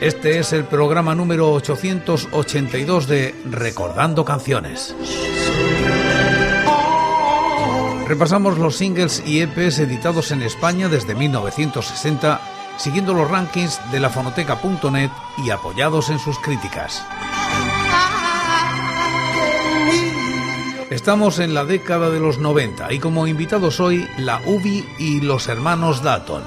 Este es el programa número 882 de Recordando Canciones. Repasamos los singles y EPs editados en España desde 1960, siguiendo los rankings de la fonoteca.net y apoyados en sus críticas. Estamos en la década de los 90 y como invitados hoy la UBI y los hermanos Dalton.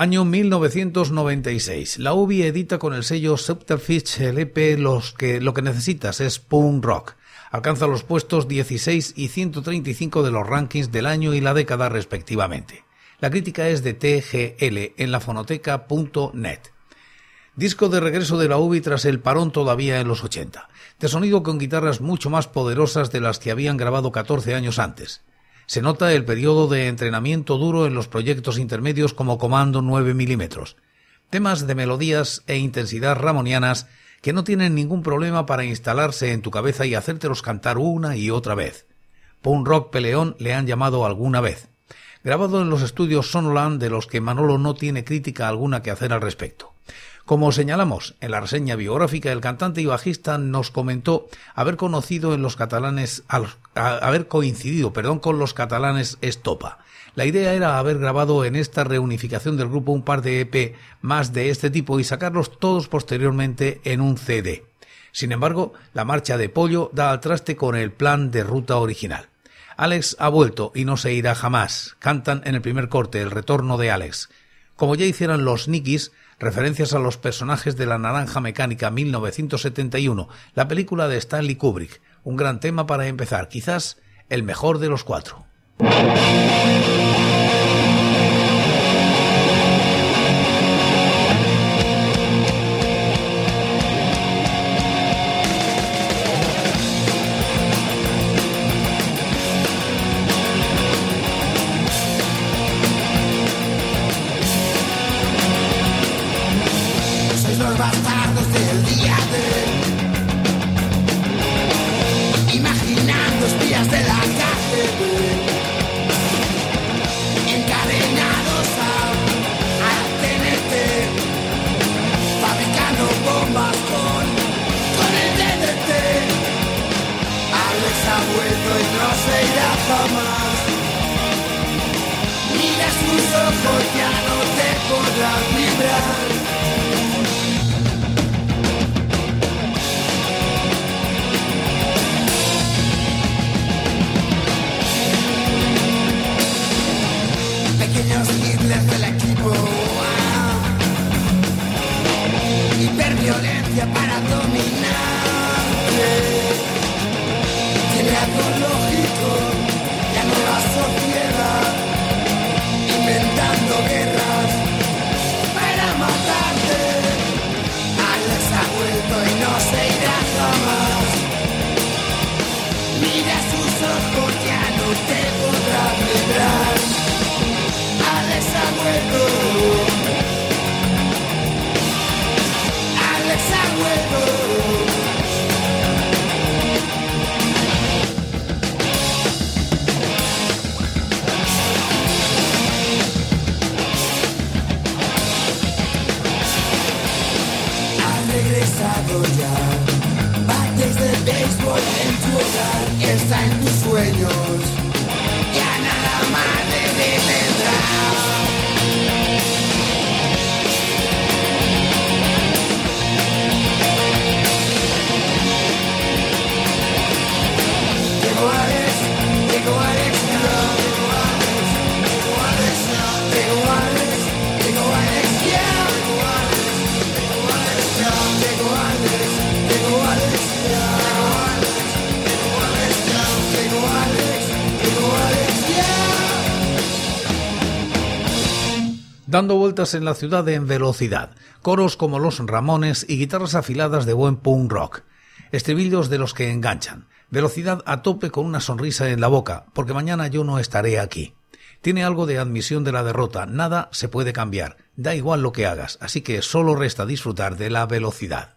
Año 1996. La UBI edita con el sello Subterfuge el EP Los que lo que necesitas es punk rock. Alcanza los puestos 16 y 135 de los rankings del año y la década respectivamente. La crítica es de TGL en la fonoteca.net. Disco de regreso de la UBI tras el parón todavía en los 80, de sonido con guitarras mucho más poderosas de las que habían grabado 14 años antes. Se nota el periodo de entrenamiento duro en los proyectos intermedios como Comando 9 milímetros. Temas de melodías e intensidad ramonianas que no tienen ningún problema para instalarse en tu cabeza y hacértelos cantar una y otra vez. Punk rock peleón le han llamado alguna vez. Grabado en los estudios Sonoland de los que Manolo no tiene crítica alguna que hacer al respecto. Como señalamos en la reseña biográfica, el cantante y bajista nos comentó haber conocido en los catalanes, coincidido, con los catalanes Estopa. La idea era haber grabado en esta reunificación del grupo un par de EP más de este tipo y sacarlos todos posteriormente en un CD. Sin embargo, la marcha de Pollo da al traste con el plan de ruta original. Alex ha vuelto y no se irá jamás. Cantan en el primer corte el retorno de Alex. Como ya hicieron los Nikis, referencias a los personajes de La Naranja Mecánica 1971, la película de Stanley Kubrick, un gran tema para empezar, quizás el mejor de los cuatro. Vueltas en la ciudad en velocidad, coros como los Ramones y guitarras afiladas de buen punk rock, estribillos de los que enganchan, velocidad a tope con una sonrisa en la boca, porque mañana yo no estaré aquí. Tiene algo de admisión de la derrota, nada se puede cambiar, da igual lo que hagas, así que solo resta disfrutar de la velocidad.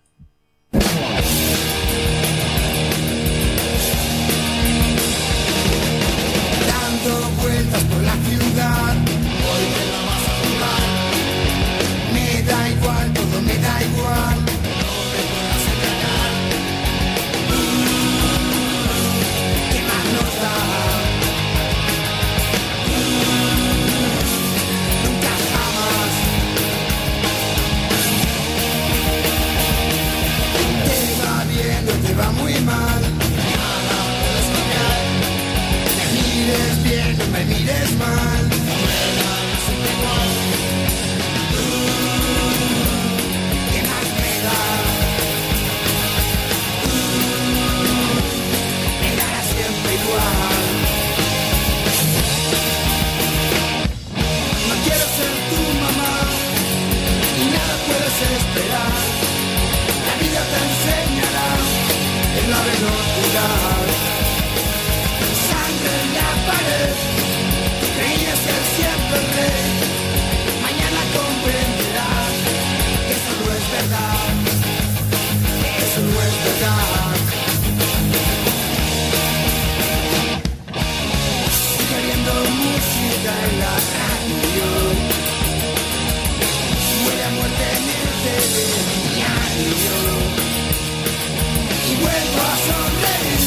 vuelvo a sonreír,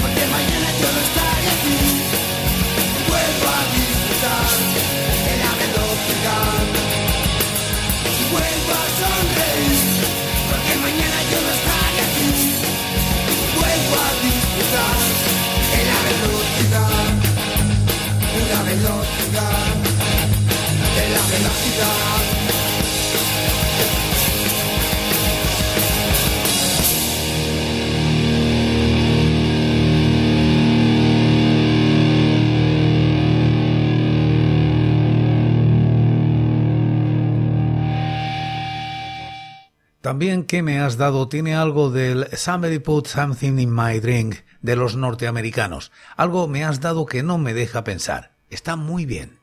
porque mañana yo no estaré aquí. Vuelvo a disfrutar el haberlo pegado. Vuelvo a sonreír, porque mañana yo no estaré aquí. Vuelvo a disfrutar el haberlo pegado. Una velocidad de la velocidad. También que me has dado tiene algo del Somebody Put Something in My Drink de los norteamericanos. Algo me has dado que no me deja pensar. Está muy bien.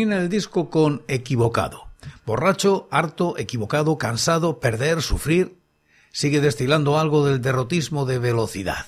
Termina el disco con Equivocado. Borracho, harto, equivocado, cansado, perder, sufrir, sigue destilando algo del derrotismo de velocidad.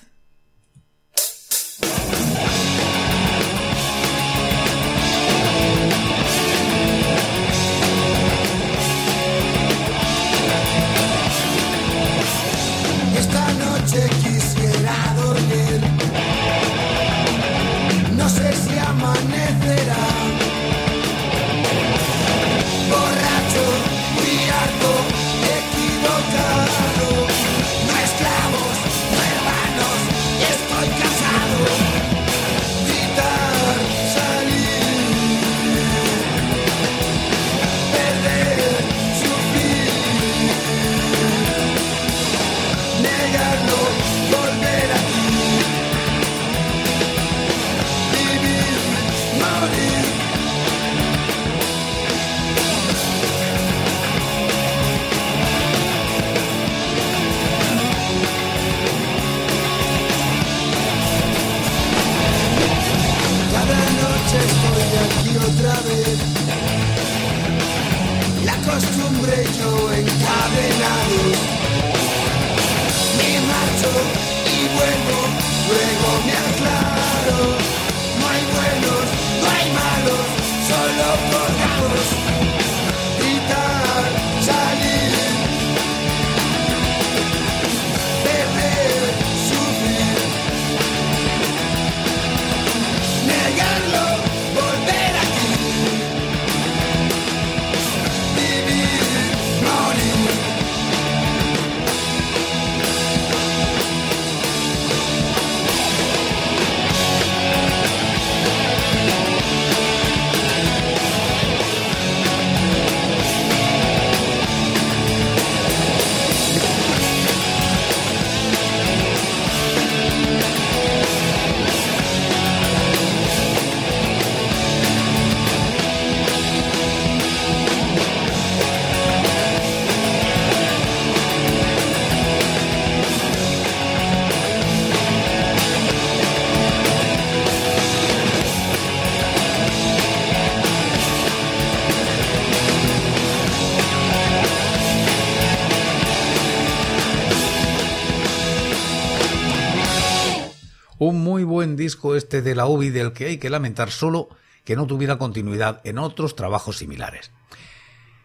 Este de la UBI del que hay que lamentar solo que no tuviera continuidad en otros trabajos similares.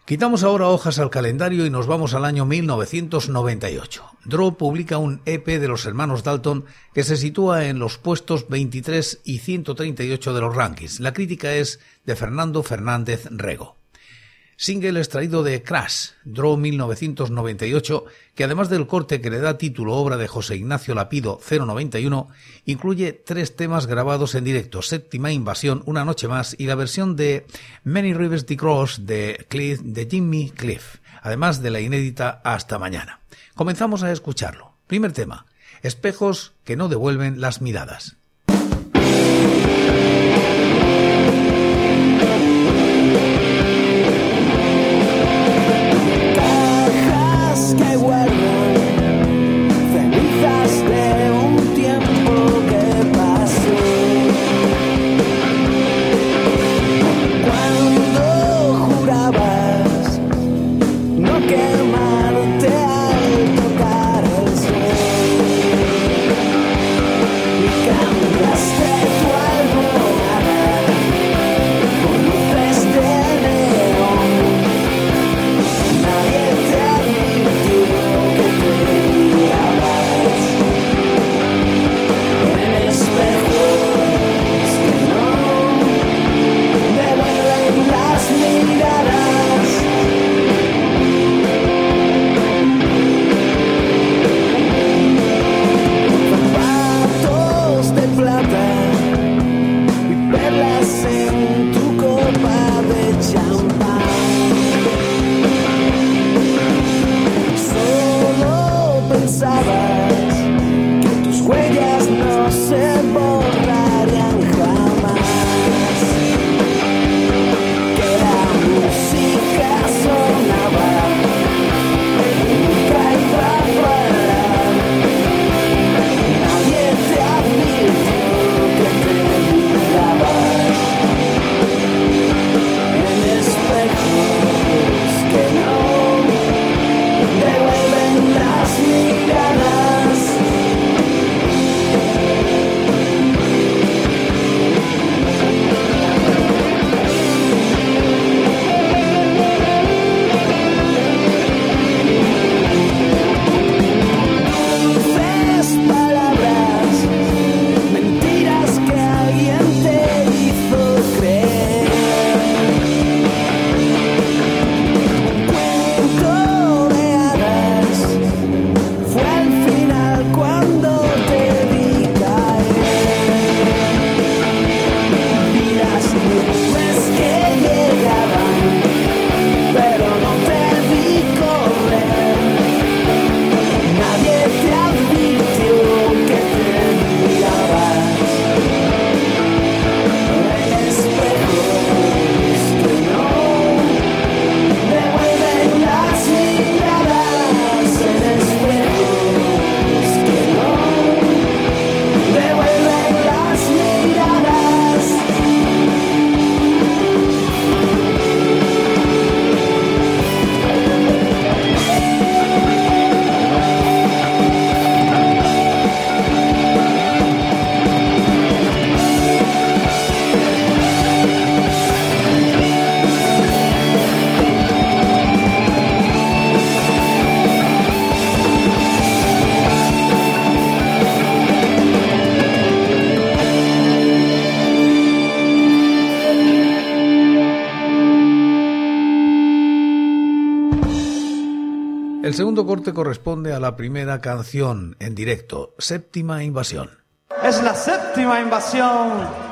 Quitamos ahora hojas al calendario y nos vamos al año 1998. Draw publica un EP de los hermanos Dalton que se sitúa en los puestos 23 y 138 de los rankings. La crítica es de Fernando Fernández Rego single extraído de Crash, Draw 1998, que además del corte que le da título obra de José Ignacio Lapido 091, incluye tres temas grabados en directo, Séptima Invasión, Una Noche Más y la versión de Many Rivers the Cross de, Cliff, de Jimmy Cliff, además de la inédita Hasta Mañana. Comenzamos a escucharlo. Primer tema, espejos que no devuelven las miradas. Segundo corte corresponde a la primera canción en directo, Séptima Invasión. Es la séptima invasión.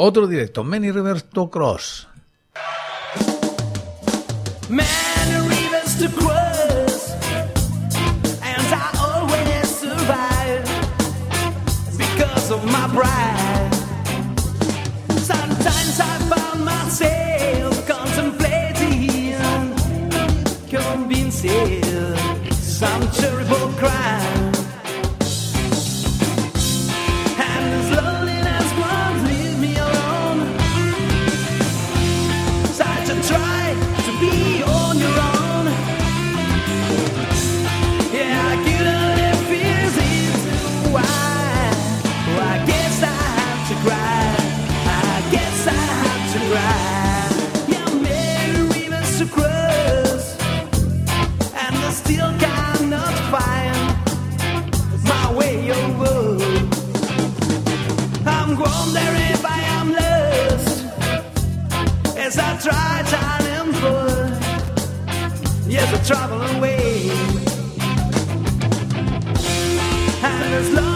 Otro directo, Many Rivers to Cross. Many rivers to cross, and I always survive because of my pride. Sometimes I found myself contemplating, convincing some terrible crime. Travel away. And as loneliness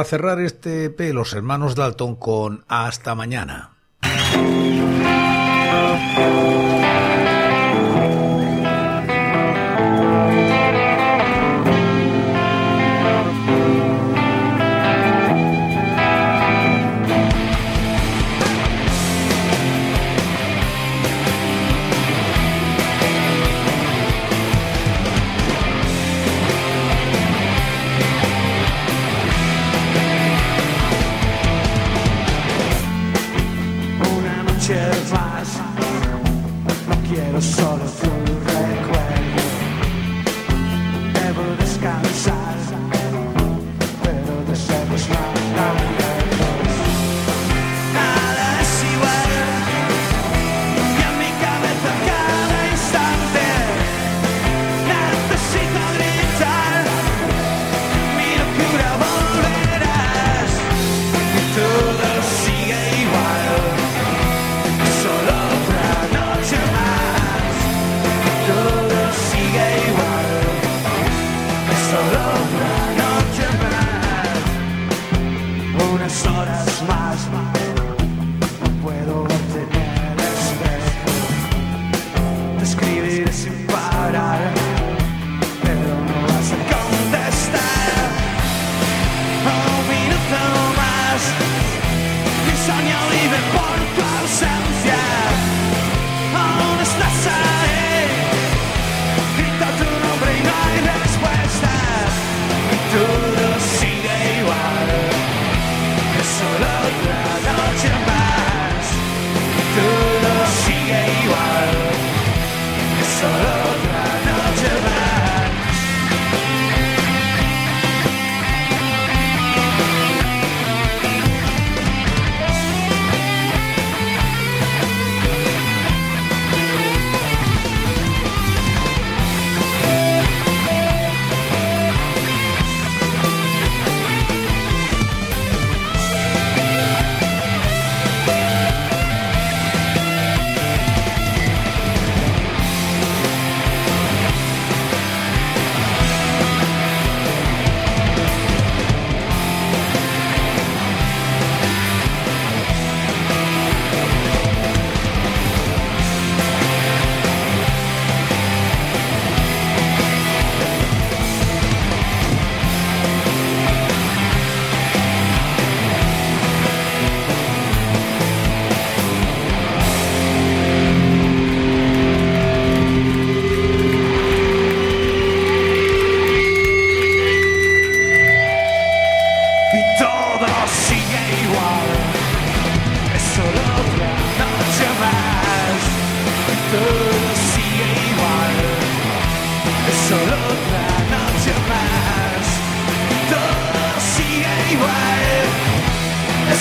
Para cerrar este EP, los hermanos Dalton con Hasta mañana.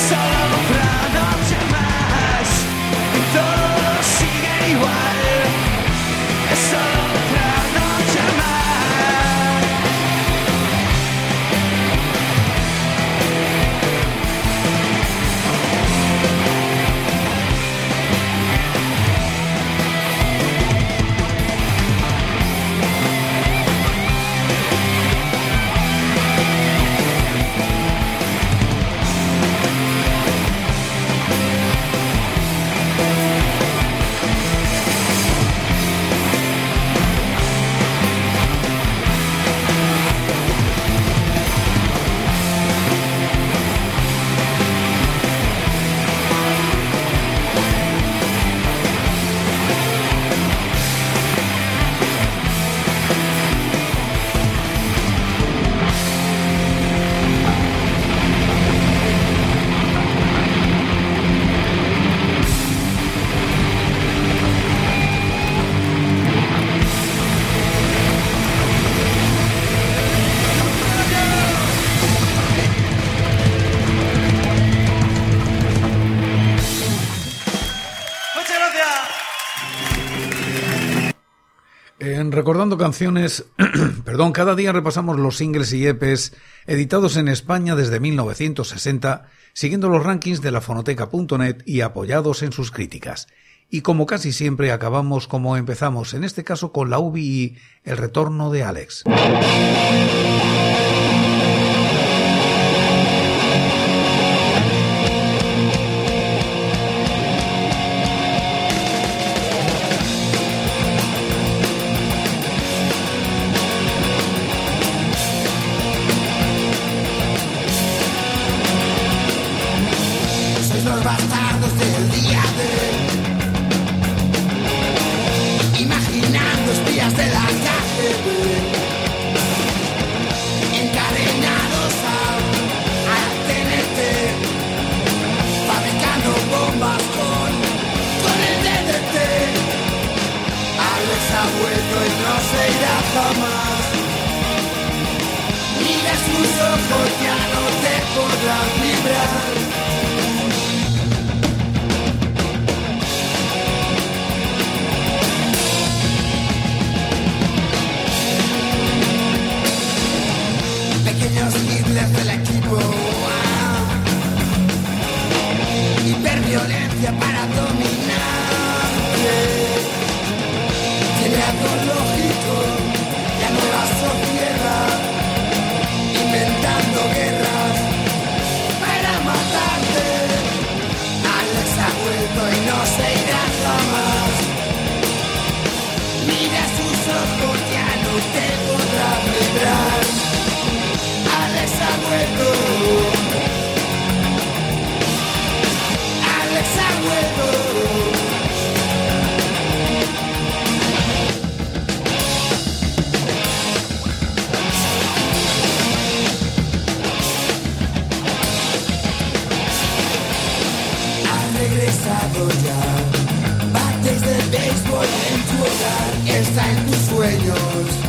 Solo otra noche más. Todo sigue igual. Recordando Canciones, perdón, cada día repasamos los singles y EPs editados en España desde 1960, siguiendo los rankings de la fonoteca.net y apoyados en sus críticas. Y como casi siempre acabamos como empezamos, en este caso con la UBI, el retorno de Alex. En tus sueños.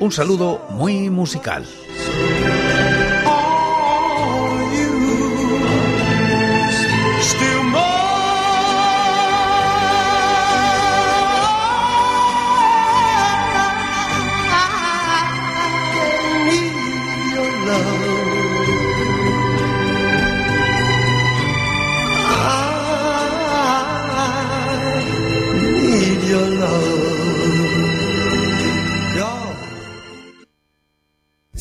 Un saludo muy musical.